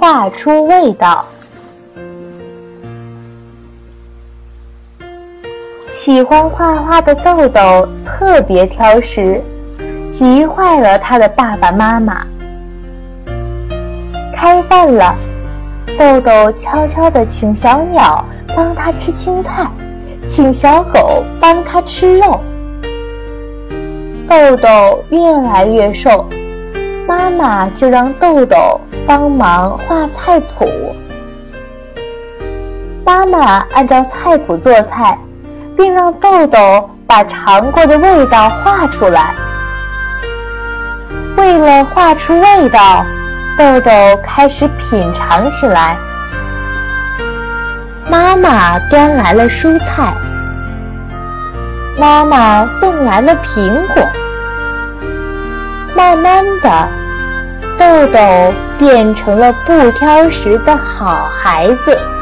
画出味道。喜欢画画的豆豆特别挑食，急坏了他的爸爸妈妈。开饭了，豆豆悄悄地请小鸟帮他吃青菜，请小狗帮他吃肉。豆豆越来越瘦，妈妈就让豆豆帮忙画菜谱。妈妈按照菜谱做菜。并让豆豆把尝过的味道画出来。为了画出味道，豆豆开始品尝起来。妈妈端来了蔬菜，妈妈送来了苹果。慢慢的，豆豆变成了不挑食的好孩子。